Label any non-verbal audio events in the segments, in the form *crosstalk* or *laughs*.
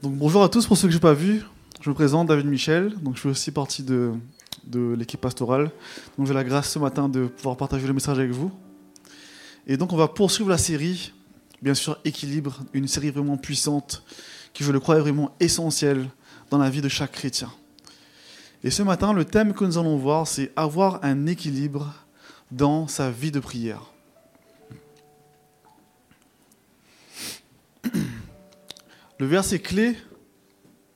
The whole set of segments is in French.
Bonjour à tous pour ceux que je n'ai pas vus. Je me présente David Michel, donc je fais aussi partie de, l'équipe pastorale. J'ai la grâce ce matin de pouvoir partager le message avec vous. Et donc on va poursuivre la série, bien sûr Équilibre, une série vraiment puissante qui je le crois est vraiment essentielle dans la vie de chaque chrétien. Et ce matin, le thème que nous allons voir, c'est avoir un équilibre dans sa vie de prière. Le verset clé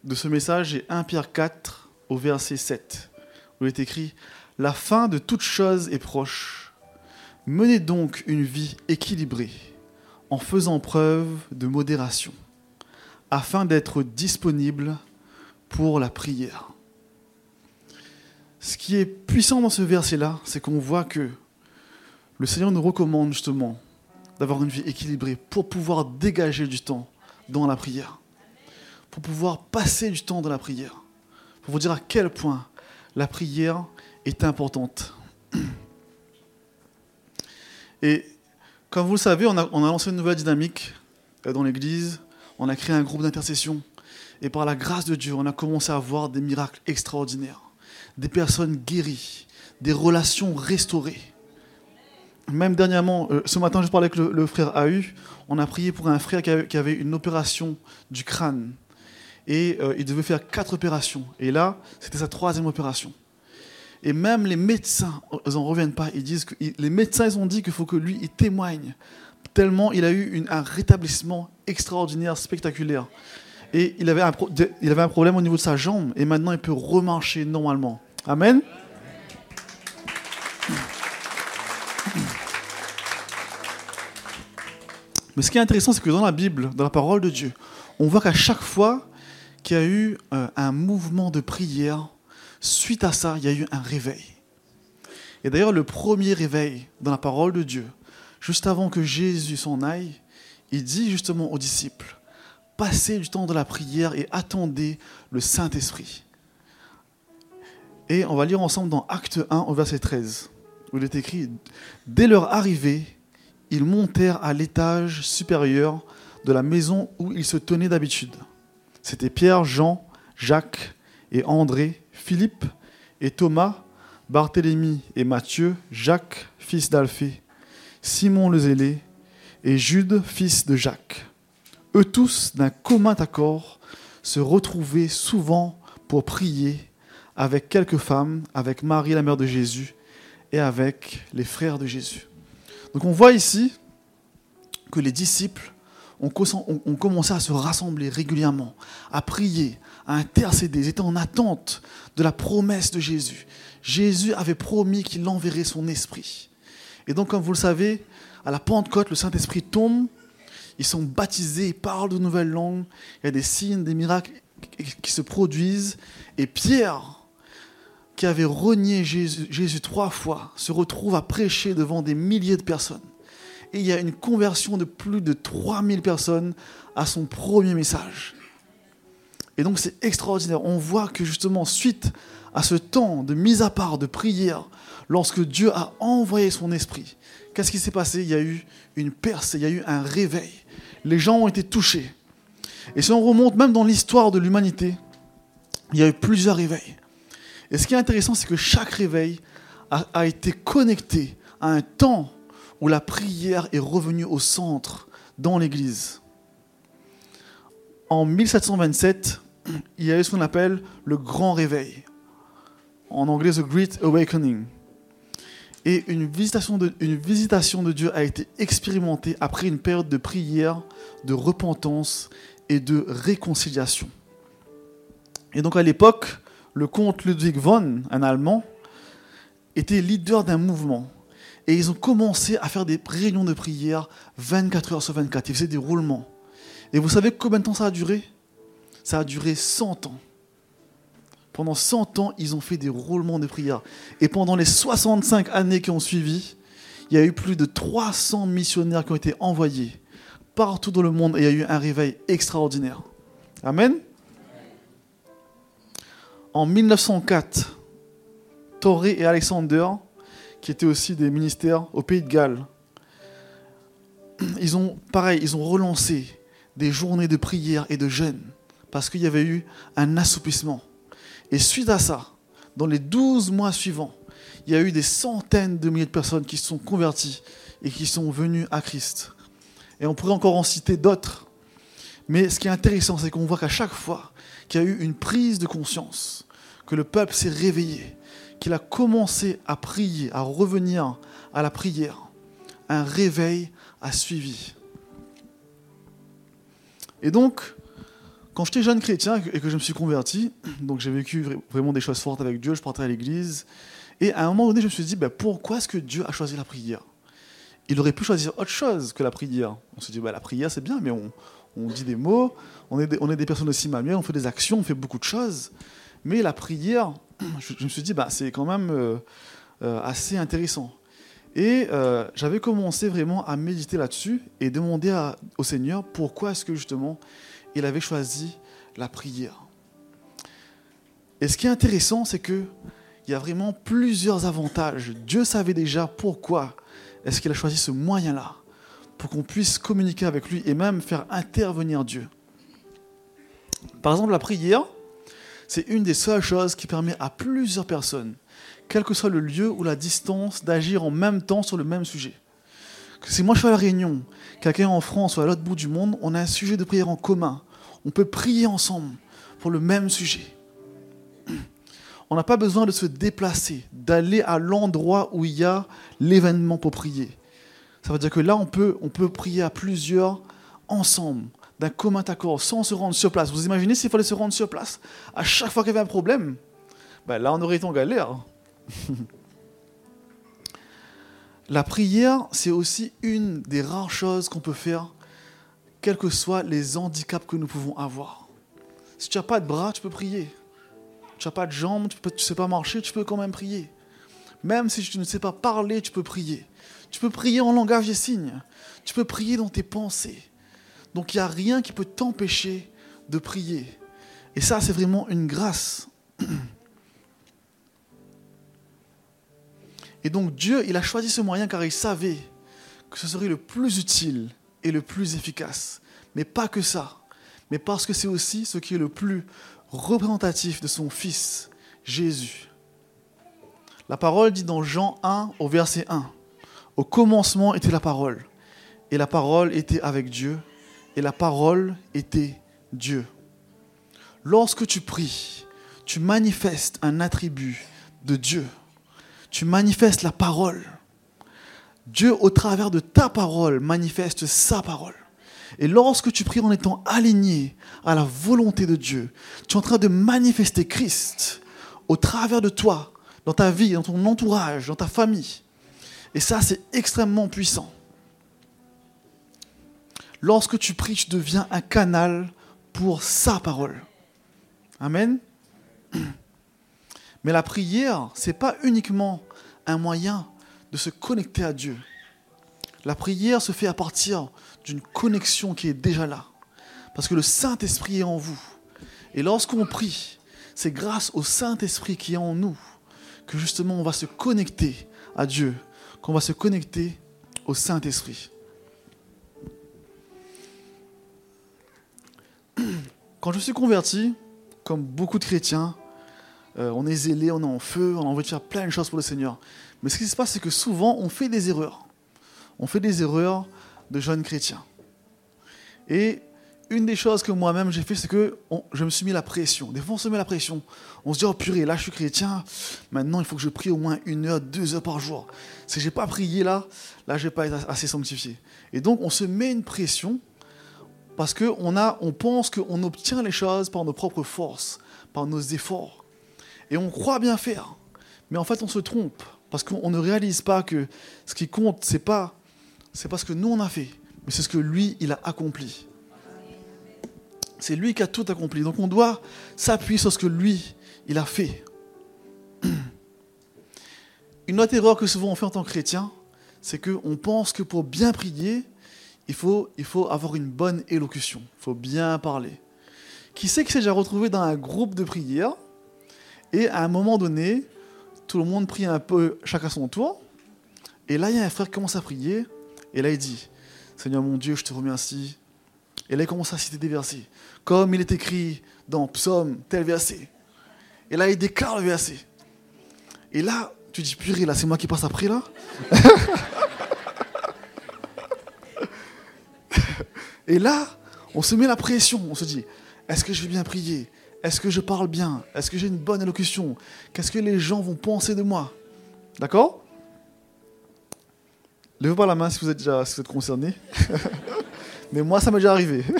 de ce message est 1 Pierre 4 au verset 7, où il est écrit La fin de toute chose est proche. Menez donc une vie équilibrée, en faisant preuve de modération, afin d'être disponible pour la prière. Ce qui est puissant dans ce verset-là, c'est qu'on voit que le Seigneur nous recommande justement d'avoir une vie équilibrée pour pouvoir dégager du temps dans la prière, pour pouvoir passer du temps dans la prière, pour vous dire à quel point la prière est importante. *clears throat* Et comme vous le savez, on a, lancé une nouvelle dynamique euh, dans l'Église, on a créé un groupe d'intercession, et par la grâce de Dieu, on a commencé à voir des miracles extraordinaires, des personnes guéries, des relations restaurées. Même dernièrement, euh, ce matin, je parlais avec le, le frère AU, on a prié pour un frère qui avait, une opération du crâne. Et euh, il devait faire quatre opérations. Et là, c'était sa troisième opération. Et même les médecins, ils n'en reviennent pas. Ils disent que les médecins, ils ont dit qu'il faut que lui, il témoigne. Tellement il a eu un rétablissement extraordinaire, spectaculaire. Et il avait, un il avait un problème au niveau de sa jambe. Et maintenant, il peut remarcher normalement. Amen. Mais ce qui est intéressant, c'est que dans la Bible, dans la parole de Dieu, on voit qu'à chaque fois qu'il y a eu euh, un mouvement de prière, suite à ça, il y a eu un réveil. Et d'ailleurs, le premier réveil dans la parole de Dieu, juste avant que Jésus s'en aille, il dit justement aux disciples, passez du temps de la prière et attendez le Saint-Esprit. Et on va lire ensemble dans Acte 1 au verset 13, où il est écrit, Dès leur arrivée, ils montèrent à l'étage supérieur de la maison où ils se tenaient d'habitude. C'était Pierre, Jean, Jacques et André, Philippe et Thomas, Barthélemy et Matthieu, Jacques, fils d'Alphée, Simon le zélé et Jude, fils de Jacques. Eux tous, d'un commun accord, se retrouvaient souvent pour prier avec quelques femmes, avec Marie, la mère de Jésus, et avec les frères de Jésus. Donc on voit ici que les disciples ont, commencé à se rassembler régulièrement, à prier, à intercéder. Ils étaient en attente de la promesse de Jésus. Jésus avait promis qu'il enverrait son esprit. Et donc, comme vous le savez, à la Pentecôte, le Saint-Esprit tombe, ils sont baptisés, ils parlent de nouvelles langues, il y a des signes, des miracles qui se produisent. Et Pierre, qui avait renié Jésus, trois fois, se retrouve à prêcher devant des milliers de personnes. Et il y a une conversion de plus de 3000 personnes à son premier message. Et donc c'est extraordinaire. On voit que justement, suite à ce temps de mise à part, de prière, lorsque Dieu a envoyé son esprit, qu'est-ce qui s'est passé? Il y a eu une percée, il y a eu un réveil. Les gens ont été touchés. Et si on remonte même dans l'histoire de l'humanité, il y a eu plusieurs réveils. Et ce qui est intéressant, c'est que chaque réveil a, a été connecté à un temps où la prière est revenue au centre dans l'Église. En 1727, il y a eu ce qu'on appelle le Grand Réveil. En anglais, The Great Awakening. Et une visitation de Dieu a été expérimentée après une période de prière, de repentance et de réconciliation. Et donc à l'époque, le comte Ludwig von, un Allemand, était leader d'un mouvement. Et ils ont commencé à faire des réunions de prière 24 heures sur 24. Ils faisaient des roulements. Et vous savez combien de temps ça a duré? Ça a duré 100 ans. Pendant 100 ans, ils ont fait des roulements de prière. Et pendant les 65 années qui ont suivi, il y a eu plus de 300 missionnaires qui ont été envoyés partout dans le monde et il y a eu un réveil extraordinaire. Amen? En 1904, Torré et Alexander, qui étaient aussi des ministères au Pays de Galles, ils ont, ils ont relancé des journées de prière et de jeûne parce qu'il y avait eu un assouplissement. Et suite à ça, dans les 12 mois suivants, il y a eu des centaines de milliers de personnes qui se sont converties et qui sont venues à Christ. Et on pourrait encore en citer d'autres. Mais ce qui est intéressant, c'est qu'on voit qu'à chaque fois qu'il y a eu une prise de conscience, que le peuple s'est réveillé, qu'il a commencé à prier, à revenir à la prière, un réveil a suivi. Et donc, quand j'étais jeune chrétien et que je me suis converti, donc j'ai vécu vraiment des choses fortes avec Dieu, je partais à l'église, et à un moment donné, je me suis dit, ben, pourquoi est-ce que Dieu a choisi la prière? Il aurait pu choisir autre chose que la prière. On se dit, ben, la prière c'est bien, mais on, dit des mots, on est des, personnes aussi manuelles, on fait des actions, on fait beaucoup de choses, mais la prière, *clears throat* je, me suis dit, ben, c'est quand même euh, euh, assez intéressant. Et euh, j'avais commencé vraiment à méditer là-dessus et demander au Seigneur pourquoi est-ce que justement il avait choisi la prière. Et ce qui est intéressant, c'est que il y a vraiment plusieurs avantages. Dieu savait déjà pourquoi est-ce qu'il a choisi ce moyen-là pour qu'on puisse communiquer avec lui et même faire intervenir Dieu. Par exemple, la prière, c'est une des seules choses qui permet à plusieurs personnes quel que soit le lieu ou la distance, d'agir en même temps sur le même sujet. Si moi je fais la réunion, quelqu'un en France ou à l'autre bout du monde, on a un sujet de prière en commun. On peut prier ensemble pour le même sujet. *clears throat* On n'a pas besoin de se déplacer, d'aller à l'endroit où il y a l'événement pour prier. Ça veut dire que là, on peut, on peut prier à plusieurs ensemble, d'un commun accord, sans se rendre sur place. Vous imaginez s'il fallait se rendre sur place À chaque fois qu'il y avait un problème, ben là, on aurait été en galère. *laughs* La prière, c'est aussi une des rares choses qu'on peut faire, quels que soient les handicaps que nous pouvons avoir. Si tu n'as pas de bras, tu peux prier. Tu n'as pas de jambes, tu ne sais pas marcher, tu peux quand même prier. Même si tu ne sais pas parler, tu peux prier. Tu peux prier en langage des signes. Tu peux prier dans tes pensées. Donc il n'y a rien qui peut t'empêcher de prier. Et ça, c'est vraiment une grâce. Et donc Dieu, il a choisi ce moyen car il savait que ce serait le plus utile et le plus efficace. Mais pas que ça, mais parce que c'est aussi ce qui est le plus représentatif de son Fils, Jésus. La parole dit dans Jean 1 au verset 1, Au commencement était la parole, et la parole était avec Dieu, et la parole était Dieu. Lorsque tu pries, tu manifestes un attribut de Dieu tu manifestes la parole. Dieu, au travers de ta parole, manifeste sa parole. Et lorsque tu pries en étant aligné à la volonté de Dieu, tu es en train de manifester Christ au travers de toi, dans ta vie, dans ton entourage, dans ta famille. Et ça, c'est extrêmement puissant. Lorsque tu pries, tu deviens un canal pour sa parole. Amen. *clears throat* Mais la prière, ce n'est pas uniquement un moyen de se connecter à Dieu. La prière se fait à partir d'une connexion qui est déjà là. Parce que le Saint-Esprit est en vous. Et lorsqu'on prie, c'est grâce au Saint-Esprit qui est en nous que justement on va se connecter à Dieu, qu'on va se connecter au Saint-Esprit. Quand je suis converti, comme beaucoup de chrétiens, euh, on est zélé, on est en feu, on a envie de faire plein de choses pour le Seigneur. Mais ce qui se passe, c'est que souvent, on fait des erreurs. On fait des erreurs de jeunes chrétiens. Et une des choses que moi-même j'ai fait, c'est que je me suis mis la pression. Des fois, on se met la pression. On se dit, oh purée, là je suis chrétien, maintenant il faut que je prie au moins une heure, deux heures par jour. Si je n'ai pas prié là, là je vais pas être assez sanctifié. Et donc, on se met une pression parce qu'on on pense qu'on obtient les choses par nos propres forces, par nos efforts. Et on croit bien faire. Mais en fait, on se trompe. Parce qu'on ne réalise pas que ce qui compte, c'est pas, c'est pas ce que nous on a fait, mais c'est ce que lui, il a accompli. C'est lui qui a tout accompli. Donc on doit s'appuyer sur ce que lui, il a fait. *clears throat* Une autre erreur que souvent on fait en tant que chrétien, c'est qu'on pense que pour bien prier, il faut, avoir une bonne élocution. Il faut bien parler. Qui sait qui s'est déjà retrouvé dans un groupe de prière et à un moment donné, tout le monde prie un peu chacun son tour. Et là, il y a un frère qui commence à prier. Et là, il dit Seigneur mon Dieu, je te remercie Et là, il commence à citer des versets. Comme il est écrit dans Psaume, tel verset. Et là, il déclare le verset. Et là, tu dis, purée, là, c'est moi qui passe après, là Et là, on se met la pression. On se dit, est-ce que je vais bien prier? Est-ce que je parle bien? Est-ce que j'ai une bonne élocution Qu'est-ce que les gens vont penser de moi? D'accord? Levez pas la main si vous êtes déjà concerné. *laughs* Mais moi, ça m'est déjà arrivé. *laughs*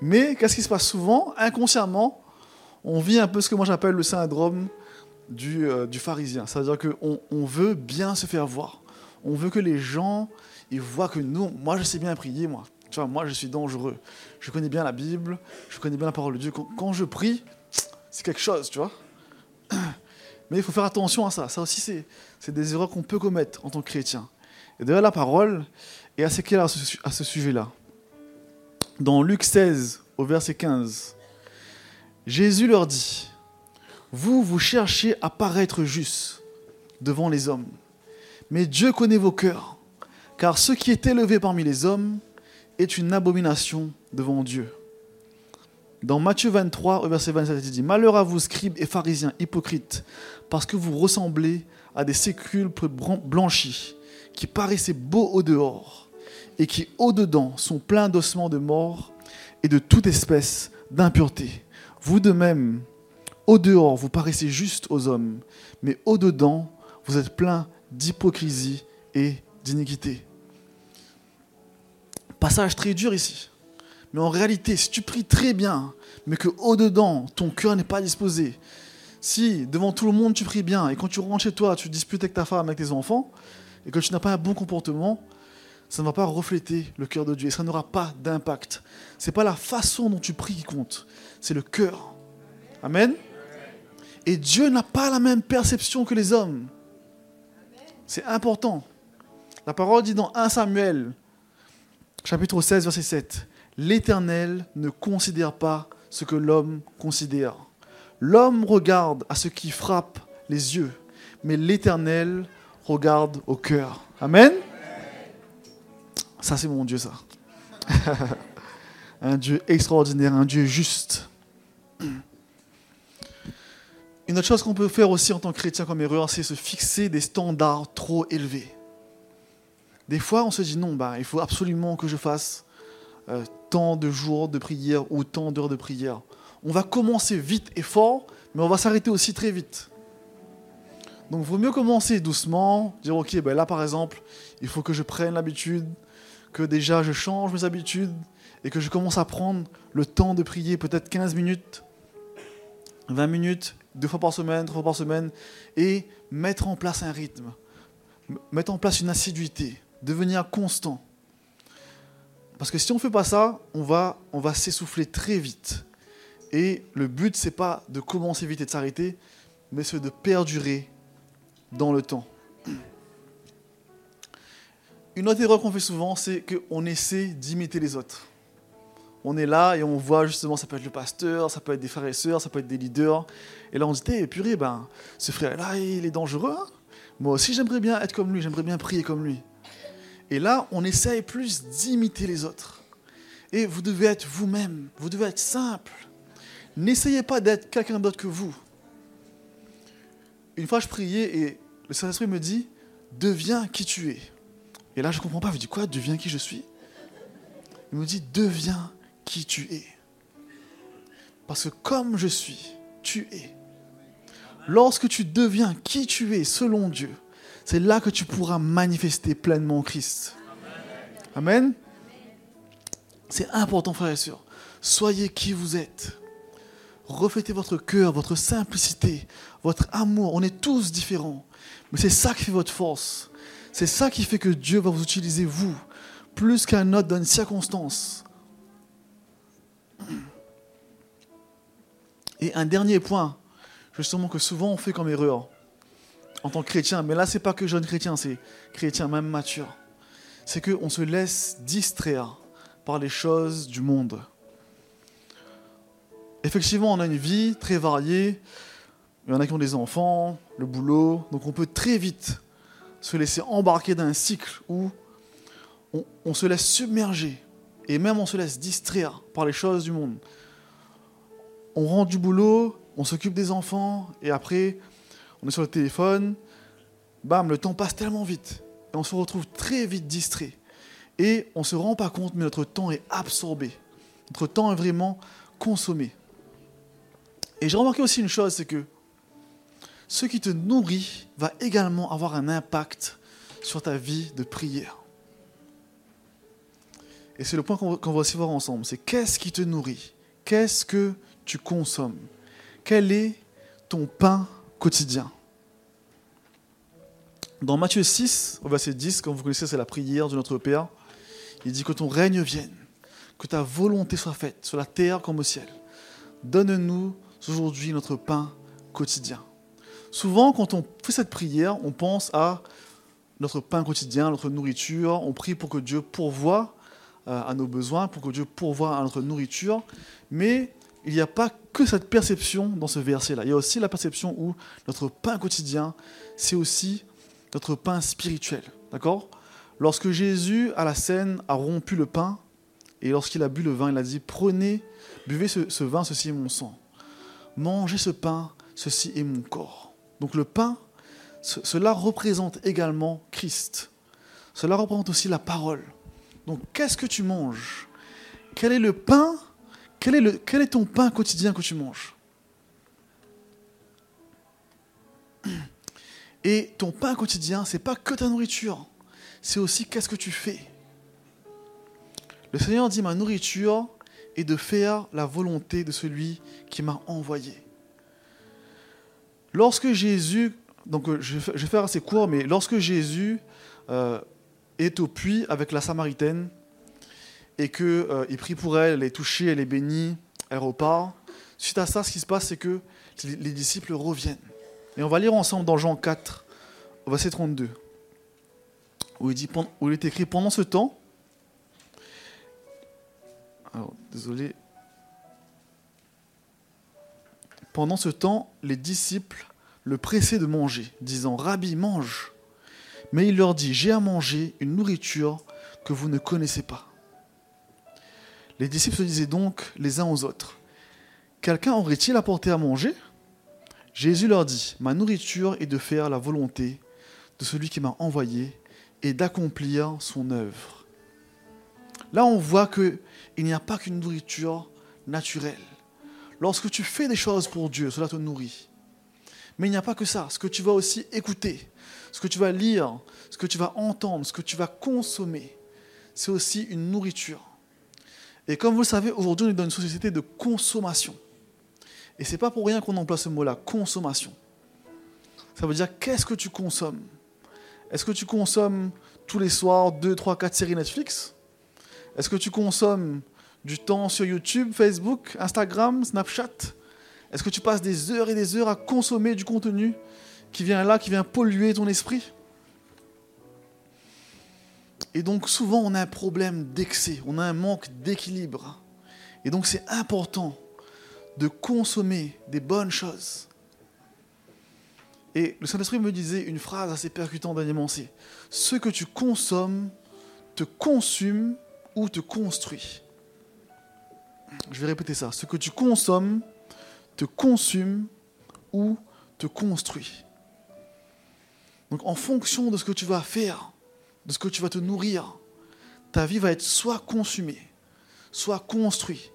Mais qu'est-ce qui se passe souvent? Inconsciemment, on vit un peu ce que moi j'appelle le syndrome du, euh, pharisien. C'est-à-dire qu'on on veut bien se faire voir. On veut que les gens ils voient que nous, moi je sais bien prier, moi. Tu vois, moi je suis dangereux. Je connais bien la Bible, je connais bien la parole de Dieu. Quand, je prie, c'est quelque chose, tu vois. *clears throat* Mais il faut faire attention à ça. Ça aussi, c'est des erreurs qu'on peut commettre en tant que chrétien. Et d'ailleurs, la parole est assez claire à ce, à ce sujet-là. Dans Luc 16, au verset 15, Jésus leur dit, Vous, vous cherchez à paraître juste devant les hommes, mais Dieu connaît vos cœurs car ce qui est élevé parmi les hommes est une abomination devant Dieu. Dans Matthieu 23, au verset 27, il dit Malheur à vous, scribes et pharisiens hypocrites, parce que vous ressemblez à des sépulcres blanchis, qui paraissaient beaux au dehors, et qui au dedans sont pleins d'ossements de mort et de toute espèce d'impureté. Vous de même, au dehors, vous paraissez juste aux hommes, mais au dedans, vous êtes pleins d'hypocrisie et d'iniquité. Passage très dur ici. Mais en réalité, si tu pries très bien, mais que au-dedans, ton cœur n'est pas disposé, si devant tout le monde tu pries bien, et quand tu rentres chez toi, tu disputes avec ta femme, avec tes enfants, et que tu n'as pas un bon comportement, ça ne va pas refléter le cœur de Dieu, et ça n'aura pas d'impact. Ce n'est pas la façon dont tu pries qui compte, c'est le cœur. Amen. Et Dieu n'a pas la même perception que les hommes. C'est important. La parole dit dans 1 Samuel chapitre 16, verset 7. L'Éternel ne considère pas ce que l'homme considère. L'homme regarde à ce qui frappe les yeux, mais l'Éternel regarde au cœur. Amen. Ça, c'est mon Dieu, ça. *laughs* un Dieu extraordinaire, un Dieu juste. Une autre chose qu'on peut faire aussi en tant que chrétien comme erreur, c'est se fixer des standards trop élevés. Des fois, on se dit non, bah, il faut absolument que je fasse euh, tant de jours de prière ou tant d'heures de prière. On va commencer vite et fort, mais on va s'arrêter aussi très vite. Donc, il vaut mieux commencer doucement, dire ok, ben là par exemple, il faut que je prenne l'habitude, que déjà je change mes habitudes et que je commence à prendre le temps de prier, peut-être 15 minutes, 20 minutes, deux fois par semaine, trois fois par semaine, et mettre en place un rythme, mettre en place une assiduité devenir constant. Parce que si on ne fait pas ça, on va, on va s'essouffler très vite. Et le but, c'est pas de commencer vite et de s'arrêter, mais c'est de perdurer dans le temps. Une autre erreur qu'on fait souvent, c'est qu'on essaie d'imiter les autres. On est là et on voit justement, ça peut être le pasteur, ça peut être des frères et sœurs, ça peut être des leaders. Et là, on se dit, hey, purée, ben, ce frère-là, il est dangereux. Hein. Moi aussi, j'aimerais bien être comme lui, j'aimerais bien prier comme lui. Et là, on essaye plus d'imiter les autres. Et vous devez être vous-même, vous devez être simple. N'essayez pas d'être quelqu'un d'autre que vous. Une fois, je priais et le Saint-Esprit me dit Deviens qui tu es. Et là, je ne comprends pas. Je dis Quoi Deviens qui je suis? Il me dit Deviens qui tu es. Parce que comme je suis, tu es. Lorsque tu deviens qui tu es selon Dieu, c'est là que tu pourras manifester pleinement Christ. Amen. C'est important, frères et sœurs. Soyez qui vous êtes. Reflétez votre cœur, votre simplicité, votre amour. On est tous différents. Mais c'est ça qui fait votre force. C'est ça qui fait que Dieu va vous utiliser, vous, plus qu'un autre dans une circonstance. Et un dernier point, justement, que souvent on fait comme erreur en tant que chrétien, mais là, c'est pas que jeune chrétien, c'est chrétien même mature. C'est qu'on se laisse distraire par les choses du monde. Effectivement, on a une vie très variée. Il y en a qui ont des enfants, le boulot. Donc on peut très vite se laisser embarquer dans un cycle où on, se laisse submerger Et même on se laisse distraire par les choses du monde. On rentre du boulot, on s'occupe des enfants, et après, on est sur le téléphone. Bam, le temps passe tellement vite. Et on se retrouve très vite distrait. Et on ne se rend pas compte, mais notre temps est absorbé. Notre temps est vraiment consommé. Et j'ai remarqué aussi une chose, c'est que ce qui te nourrit va également avoir un impact sur ta vie de prière. Et c'est le point qu'on va aussi voir ensemble. C'est qu'est-ce qui te nourrit? Qu'est-ce que tu consommes? Quel est ton pain quotidien Dans Matthieu 6, au verset 10, comme vous connaissez, c'est la prière de notre Père. Il dit que ton règne vienne, que ta volonté soit faite sur la terre comme au ciel. Donne-nous aujourd'hui notre pain quotidien. Souvent, quand on fait cette prière, on pense à notre pain quotidien, notre nourriture. On prie pour que Dieu pourvoie euh, à nos besoins, pour que Dieu pourvoie à notre nourriture. Mais il n'y a pas que cette perception dans ce verset-là. Il y a aussi la perception où notre pain quotidien, c'est aussi notre pain spirituel. D'accord? Lorsque Jésus, à la scène, a rompu le pain, et lorsqu'il a bu le vin, il a dit, prenez, buvez ce vin, ceci est mon sang. Mangez ce pain, ceci est mon corps. Donc le pain, cela représente également Christ. Cela représente aussi la parole. Donc qu'est-ce que tu manges? Quel est le pain quel est, ton pain quotidien que tu manges Et ton pain quotidien, c'est pas que ta nourriture, c'est aussi qu'est-ce que tu fais. Le Seigneur dit ma nourriture est de faire la volonté de celui qui m'a envoyé. Lorsque Jésus, donc euh, je vais faire assez court, mais lorsque Jésus euh, est au puits avec la Samaritaine et qu'il euh, prie pour elle, elle est touchée, elle est bénie, elle repart, suite à ça, ce qui se passe, c'est que les disciples reviennent. Et on va lire ensemble dans Jean 4, au verset 32, où il, dit, où il est écrit Pendant ce temps, alors, désolé, Pendant ce temps, les disciples le pressaient de manger, disant Rabbi, mange. Mais il leur dit J'ai à manger une nourriture que vous ne connaissez pas. Les disciples se disaient donc les uns aux autres Quelqu'un aurait-il apporté à manger? Jésus leur dit Ma nourriture est de faire la volonté de celui qui m'a envoyé et d'accomplir son œuvre. Là, on voit qu'il n'y a pas qu'une nourriture naturelle. Lorsque tu fais des choses pour Dieu, cela te nourrit. Mais il n'y a pas que ça. Ce que tu vas aussi écouter, ce que tu vas lire, ce que tu vas entendre, ce que tu vas consommer, c'est aussi une nourriture. Et comme vous le savez, aujourd'hui, on est dans une société de consommation. Et ce n'est pas pour rien qu'on emploie ce mot-là, consommation. Ça veut dire qu'est-ce que tu consommes? Est-ce que tu consommes tous les soirs 2, 3, 4 séries Netflix? Est-ce que tu consommes du temps sur YouTube, Facebook, Instagram, Snapchat? Est-ce que tu passes des heures et des heures à consommer du contenu qui vient là, qui vient polluer ton esprit? Et donc souvent on a un problème d'excès, on a un manque d'équilibre. Et donc c'est important de consommer des bonnes choses. Et le Saint-Esprit me disait une phrase assez percutante dernièrement, c'est ce que tu consommes te consume ou te construit. Je vais répéter ça. Ce que tu consommes te consume ou te construit. Donc en fonction de ce que tu vas faire, de ce que tu vas te nourrir, ta vie va être soit consumée, soit construite.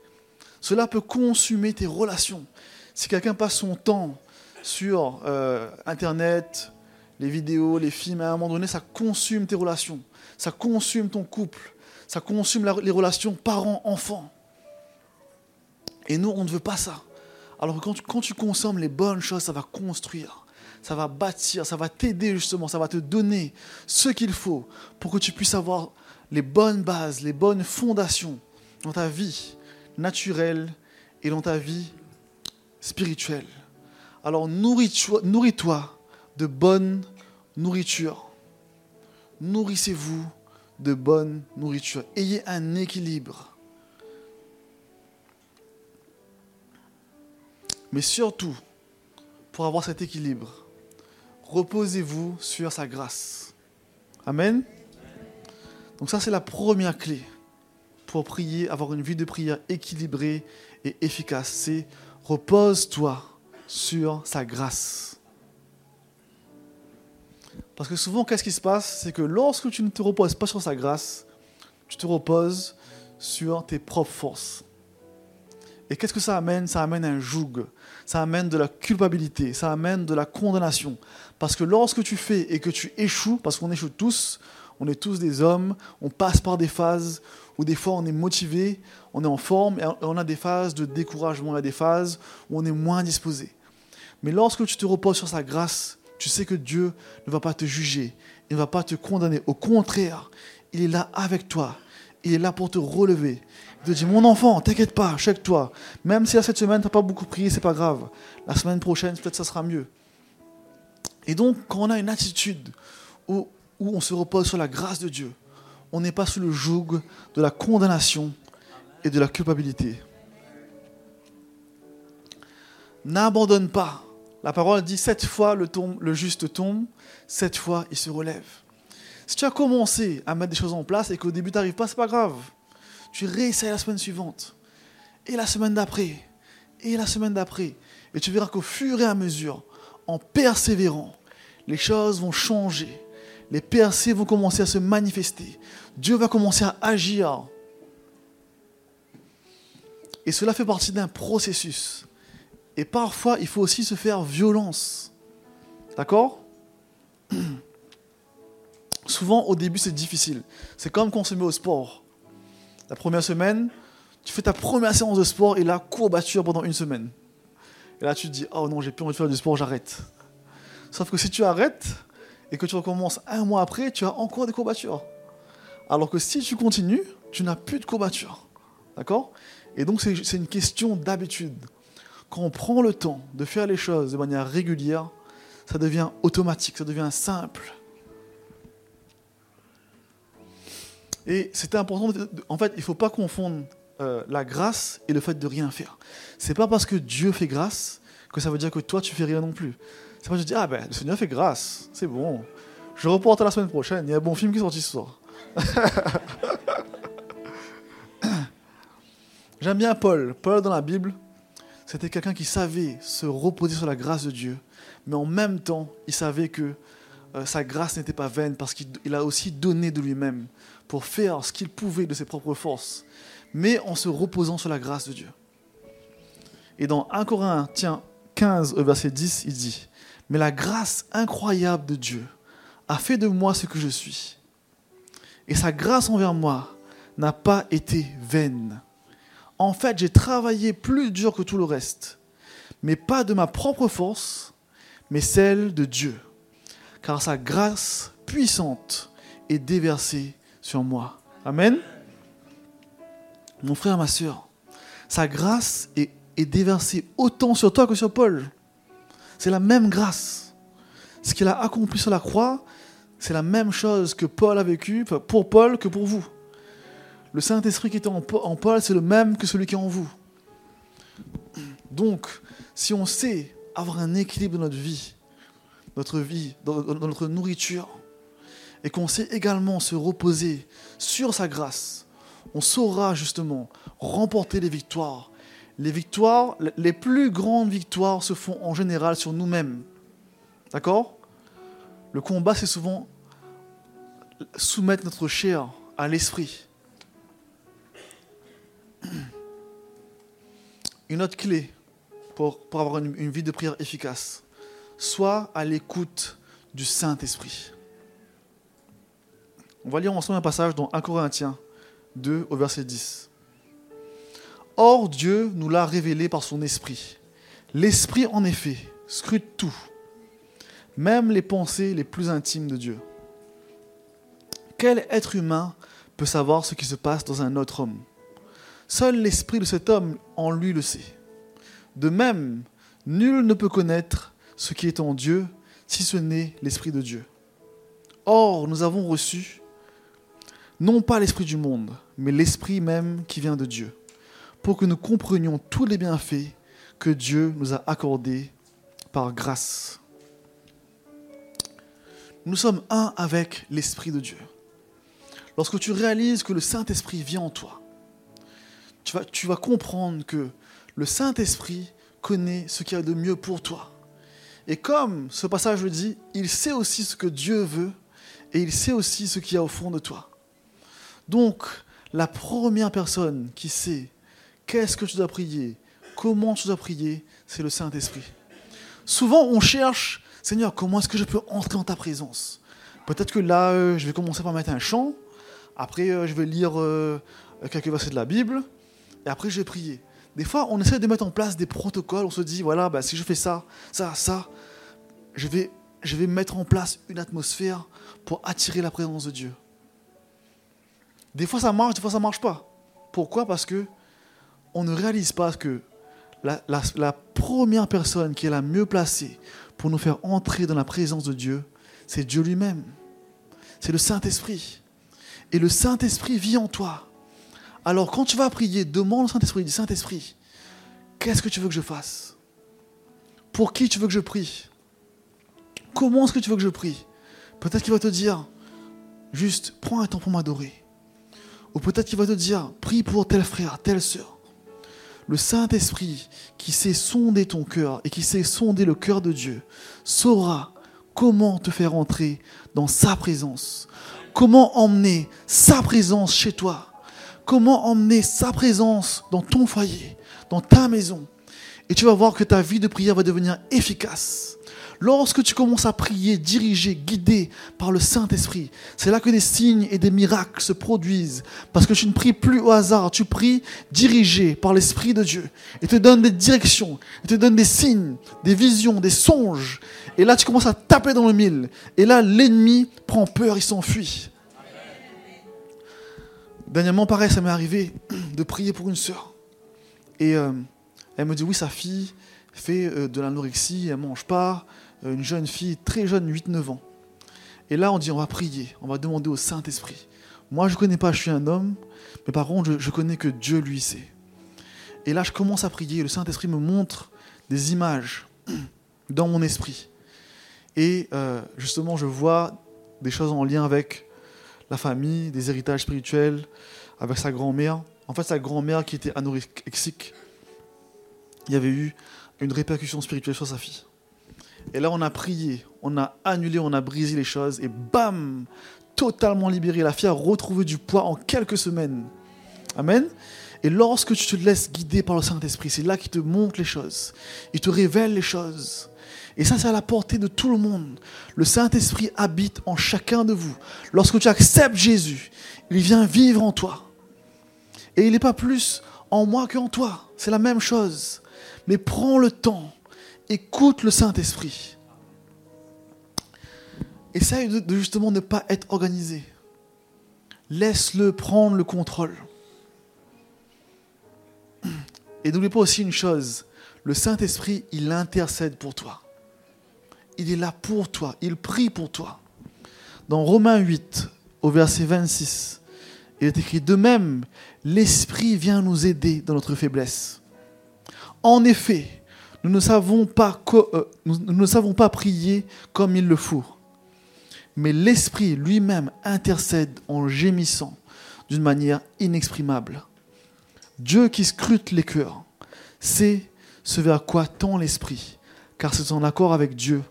Cela peut consumer tes relations. Si quelqu'un passe son temps sur euh, Internet, les vidéos, les films, à un moment donné, ça consume tes relations, ça consume ton couple, ça consume les relations parents-enfants. Et nous, on ne veut pas ça. Alors tu, quand tu consommes les bonnes choses, ça va construire, ça va bâtir, ça va t'aider justement, ça va te donner ce qu'il faut pour que tu puisses avoir les bonnes bases, les bonnes fondations dans ta vie naturelle et dans ta vie spirituelle. Alors nourris-toi nourris de bonne nourriture. Nourrissez-vous de bonne nourriture. Ayez un équilibre. Mais surtout, pour avoir cet équilibre, reposez-vous sur sa grâce. Amen. Donc ça, c'est la première clé pour prier, avoir une vie de prière équilibrée et efficace. C'est repose-toi sur sa grâce. Parce que souvent, qu'est-ce qui se passe? C'est que lorsque tu ne te reposes pas sur sa grâce, tu te reposes sur tes propres forces. Et qu'est-ce que ça amène? Ça amène un joug, ça amène de la culpabilité, ça amène de la condamnation. Parce que lorsque tu fais et que tu échoues, parce qu'on échoue tous, on est tous des hommes, on passe par des phases où des fois on est motivé, on est en forme, et on a des phases de découragement, on a des phases où on est moins disposé. Mais lorsque tu te reposes sur sa grâce, tu sais que Dieu ne va pas te juger, il ne va pas te condamner. Au contraire, il est là avec toi, il est là pour te relever. Il te dit, mon enfant, t'inquiète pas, check-toi. Même si à cette semaine, tu n'as pas beaucoup prié, c'est pas grave. La semaine prochaine, peut-être ça sera mieux. Et donc, quand on a une attitude où, on se repose sur la grâce de Dieu, on n'est pas sous le joug de la condamnation et de la culpabilité. N'abandonne pas. La parole dit sept fois le juste tombe, sept fois il se relève. Si tu as commencé à mettre des choses en place et qu'au début tu n'arrives pas, c'est pas grave. Tu réessayes la semaine suivante, et la semaine d'après, et la semaine d'après. Et tu verras qu'au fur et à mesure, en persévérant, les choses vont changer. Les percées vont commencer à se manifester. Dieu va commencer à agir. Et cela fait partie d'un processus. Et parfois, il faut aussi se faire violence. D'accord? *clears throat* Souvent, au début, c'est difficile. C'est comme quand on se met au sport. La première semaine, tu fais ta première séance de sport et là, courbature pendant une semaine. Et là, tu te dis, oh non, j'ai plus envie de faire du sport, j'arrête. Sauf que si tu arrêtes et que tu recommences un mois après, tu as encore des courbatures. Alors que si tu continues, tu n'as plus de courbatures. D'accord? Et donc, c'est une question d'habitude. Quand on prend le temps de faire les choses de manière régulière, ça devient automatique, ça devient simple. Et c'était important. en fait, il ne faut pas confondre euh, la grâce et le fait de rien faire. C'est pas parce que Dieu fait grâce que ça veut dire que toi tu fais rien non plus. C'est pas que dis ah ben le Seigneur fait grâce, c'est bon. Je reporte à la semaine prochaine. Il y a un bon film qui est sorti ce soir. *laughs* J'aime bien Paul. Paul dans la Bible, c'était quelqu'un qui savait se reposer sur la grâce de Dieu, mais en même temps, il savait que euh, sa grâce n'était pas vaine parce qu'il a aussi donné de lui-même pour faire ce qu'il pouvait de ses propres forces, mais en se reposant sur la grâce de Dieu. Et dans 1 Corinthiens 15, au verset 10, il dit, Mais la grâce incroyable de Dieu a fait de moi ce que je suis. Et sa grâce envers moi n'a pas été vaine. En fait, j'ai travaillé plus dur que tout le reste, mais pas de ma propre force, mais celle de Dieu. Car sa grâce puissante est déversée sur moi. Amen. Mon frère, ma soeur, sa grâce est, déversée autant sur toi que sur Paul. C'est la même grâce. Ce qu'il a accompli sur la croix, c'est la même chose que Paul a vécu, pour Paul que pour vous. Le Saint-Esprit qui est en Paul, c'est le même que celui qui est en vous. Donc, si on sait avoir un équilibre dans notre vie, notre vie, dans notre nourriture, et qu'on sait également se reposer sur sa grâce, on saura justement remporter les victoires. Les victoires, les plus grandes victoires se font en général sur nous-mêmes. D'accord? Le combat, c'est souvent soumettre notre chair à l'esprit. *clears throat* Une autre clé pour, avoir une, une vie de prière efficace, soit à l'écoute du Saint-Esprit. On va lire ensemble un passage dans 1 Corinthiens 2 au verset 10. Or Dieu nous l'a révélé par son esprit. L'esprit en effet scrute tout, même les pensées les plus intimes de Dieu. Quel être humain peut savoir ce qui se passe dans un autre homme? Seul l'esprit de cet homme en lui le sait. De même, nul ne peut connaître ce qui est en Dieu si ce n'est l'esprit de Dieu. Or, nous avons reçu non pas l'esprit du monde, mais l'esprit même qui vient de Dieu, pour que nous comprenions tous les bienfaits que Dieu nous a accordés par grâce. Nous sommes un avec l'esprit de Dieu. Lorsque tu réalises que le Saint-Esprit vient en toi, tu vas, tu vas comprendre que le Saint-Esprit connaît ce qu'il y a de mieux pour toi. Et comme ce passage le dit, il sait aussi ce que Dieu veut et il sait aussi ce qu'il y a au fond de toi. Donc, la première personne qui sait qu'est-ce que tu dois prier, comment tu dois prier, c'est le Saint-Esprit. Souvent, on cherche, Seigneur, comment est-ce que je peux entrer en ta présence? Peut-être que là, euh, je vais commencer par mettre un chant, après, euh, je vais lire euh, quelques versets de la Bible, et après, je vais prier. Des fois, on essaie de mettre en place des protocoles, on se dit, voilà, bah, si je fais ça, ça, ça, je vais, je vais mettre en place une atmosphère pour attirer la présence de Dieu. Des fois ça marche, des fois ça marche pas. Pourquoi? Parce que on ne réalise pas que la, la, première personne qui est la mieux placée pour nous faire entrer dans la présence de Dieu, c'est Dieu lui-même. C'est le Saint-Esprit. Et le Saint-Esprit vit en toi. Alors quand tu vas prier, demande au Saint-Esprit, dis Saint-Esprit, qu'est-ce que tu veux que je fasse? Pour qui tu veux que je prie? Comment est-ce que tu veux que je prie? Peut-être qu'il va te dire, juste prends un temps pour m'adorer. Ou peut-être qu'il va te dire, prie pour tel frère, telle sœur. Le Saint-Esprit qui sait sonder ton cœur et qui sait sonder le cœur de Dieu saura comment te faire entrer dans sa présence. Comment emmener sa présence chez toi. Comment emmener sa présence dans ton foyer, dans ta maison. Et tu vas voir que ta vie de prière va devenir efficace. Lorsque tu commences à prier, dirigé, guidé par le Saint-Esprit, c'est là que des signes et des miracles se produisent. Parce que tu ne pries plus au hasard, tu pries dirigé par l'Esprit de Dieu. Il te donne des directions, il te donne des signes, des visions, des songes. Et là, tu commences à taper dans le mille. Et là, l'ennemi prend peur, il s'enfuit. Dernièrement, pareil, ça m'est arrivé de prier pour une sœur. Et euh, elle me dit, oui, sa fille fait euh, de l'anorexie, elle mange pas, une jeune fille très jeune, 8-9 ans. Et là, on dit, on va prier, on va demander au Saint-Esprit. Moi, je ne connais pas, je suis un homme, mais par contre, je, connais que Dieu, lui, sait. Et là, je commence à prier, le Saint-Esprit me montre des images *clears throat* dans mon esprit. Et euh, justement, je vois des choses en lien avec la famille, des héritages spirituels, avec sa grand-mère. En fait, sa grand-mère qui était anorexique, il y avait eu une répercussion spirituelle sur sa fille. Et là, on a prié, on a annulé, on a brisé les choses, et bam, totalement libéré. La fille a retrouvé du poids en quelques semaines. Amen. Et lorsque tu te laisses guider par le Saint-Esprit, c'est là qu'il te montre les choses. Il te révèle les choses. Et ça, c'est à la portée de tout le monde. Le Saint-Esprit habite en chacun de vous. Lorsque tu acceptes Jésus, il vient vivre en toi. Et il n'est pas plus en moi qu'en toi. C'est la même chose. Mais prends le temps écoute le Saint-Esprit. Essaye de, justement ne pas être organisé. Laisse-le prendre le contrôle. Et n'oublie pas aussi une chose, le Saint-Esprit, il intercède pour toi. Il est là pour toi, il prie pour toi. Dans Romains 8, au verset 26, il est écrit, De même, l'Esprit vient nous aider dans notre faiblesse. En effet, nous ne savons pas, euh, nous, ne savons pas prier comme il le faut. Mais l'Esprit lui-même intercède en gémissant d'une manière inexprimable. Dieu qui scrute les cœurs sait ce vers quoi tend l'Esprit, car c'est en accord avec Dieu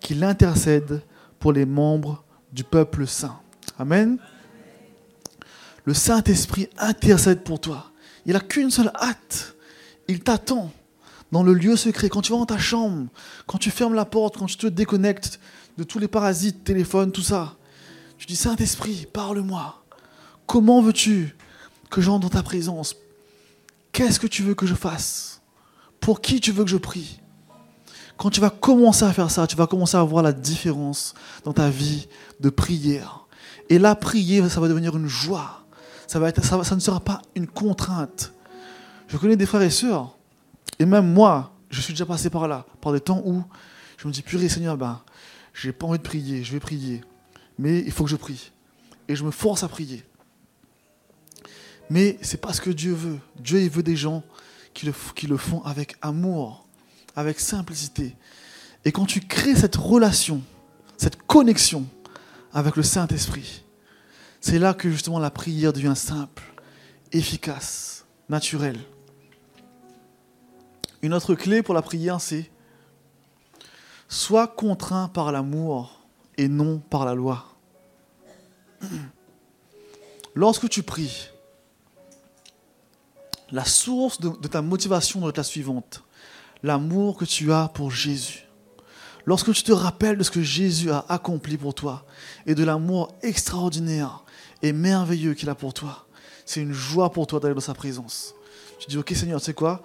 qu'il intercède pour les membres du peuple saint. Amen. Le Saint-Esprit intercède pour toi. Il n'a qu'une seule hâte. Il t'attend dans le lieu secret, quand tu vas dans ta chambre, quand tu fermes la porte, quand tu te déconnectes de tous les parasites, téléphone, tout ça, tu dis Saint-Esprit, parle-moi. Comment veux-tu que j'entre dans ta présence? Qu'est-ce que tu veux que je fasse? Pour qui tu veux que je prie? Quand tu vas commencer à faire ça, tu vas commencer à voir la différence dans ta vie de prière. Et là, prier, ça va devenir une joie. Ça, ça ne sera pas une contrainte. Je connais des frères et sœurs et même moi, je suis déjà passé par là, par des temps où je me dis, purée Seigneur, ben, j'ai pas envie de prier, je vais prier. Mais il faut que je prie. Et je me force à prier. Mais c'est pas ce que Dieu veut. Dieu, veut des gens qui le, font avec amour, avec simplicité. Et quand tu crées cette relation, cette connexion avec le Saint-Esprit, c'est là que justement la prière devient simple, efficace. naturel. Une autre clé pour la prière, c'est sois contraint par l'amour et non par la loi. *clears throat* Lorsque tu pries, la source de, ta motivation doit être la suivante. L'amour que tu as pour Jésus. Lorsque tu te rappelles de ce que Jésus a accompli pour toi et de l'amour extraordinaire et merveilleux qu'il a pour toi, c'est une joie pour toi d'aller dans sa présence. Tu dis, ok Seigneur, tu sais quoi?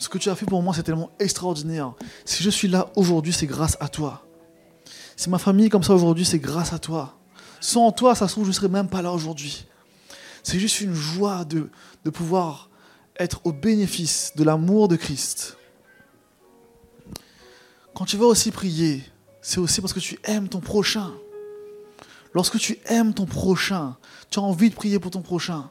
Ce que tu as fait pour moi, c'est tellement extraordinaire. Si je suis là aujourd'hui, c'est grâce à toi. Si ma famille est comme ça aujourd'hui, c'est grâce à toi. Sans toi, ça se trouve, je ne serais même pas là aujourd'hui. C'est juste une joie de, de pouvoir être au bénéfice de l'amour de Christ. Quand tu vas aussi prier, c'est aussi parce que tu aimes ton prochain. Lorsque tu aimes ton prochain, tu as envie de prier pour ton prochain.